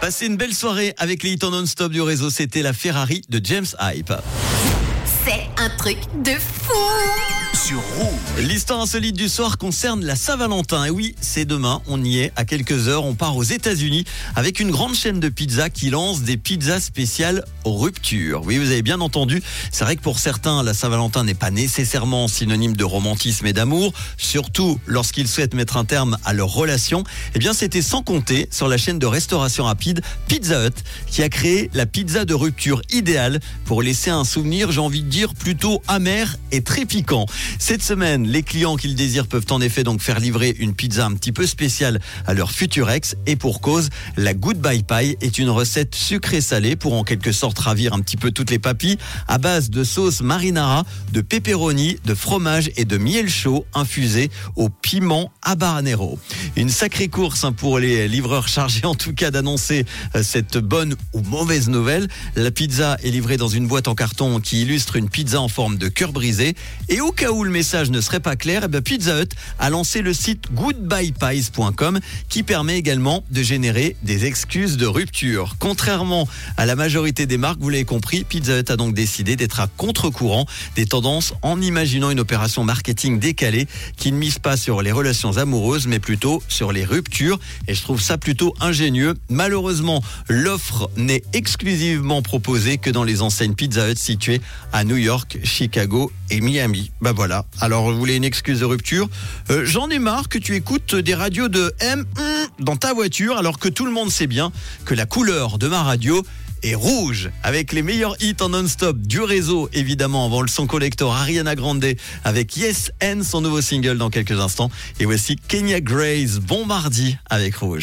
Passez une belle soirée avec les hits non-stop du réseau. C'était la Ferrari de James Hype. C'est un truc de fou L'histoire insolite du soir concerne la Saint-Valentin. Et oui, c'est demain, on y est à quelques heures. On part aux États-Unis avec une grande chaîne de pizza qui lance des pizzas spéciales rupture. Oui, vous avez bien entendu. C'est vrai que pour certains, la Saint-Valentin n'est pas nécessairement synonyme de romantisme et d'amour, surtout lorsqu'ils souhaitent mettre un terme à leur relation. Eh bien, c'était sans compter sur la chaîne de restauration rapide Pizza Hut qui a créé la pizza de rupture idéale pour laisser un souvenir, j'ai envie de dire, plutôt amer et très piquant. Cette semaine, les clients qu'ils désirent peuvent en effet donc faire livrer une pizza un petit peu spéciale à leur futur ex et pour cause, la Goodbye Pie est une recette sucrée salée pour en quelque sorte ravir un petit peu toutes les papilles à base de sauce marinara, de pepperoni, de fromage et de miel chaud infusé au piment habanero. Une sacrée course hein, pour les livreurs chargés en tout cas d'annoncer euh, cette bonne ou mauvaise nouvelle. La pizza est livrée dans une boîte en carton qui illustre une pizza en forme de cœur brisé et au cas où le message ne serait pas clair, eh Pizza Hut a lancé le site goodbyepies.com qui permet également de générer des excuses de rupture. Contrairement à la majorité des marques, vous l'avez compris, Pizza Hut a donc décidé d'être à contre-courant des tendances en imaginant une opération marketing décalée qui ne mise pas sur les relations amoureuses mais plutôt sur les ruptures et je trouve ça plutôt ingénieux. Malheureusement, l'offre n'est exclusivement proposée que dans les enseignes Pizza Hut situées à New York, Chicago et Miami. Bah voilà. Alors, vous voulez une excuse de rupture euh, J'en ai marre que tu écoutes des radios de M dans ta voiture alors que tout le monde sait bien que la couleur de ma radio est rouge avec les meilleurs hits en non-stop du réseau évidemment avant le son collector Ariana Grande avec Yes and son nouveau single dans quelques instants et voici Kenya Grace Bon mardi avec rouge.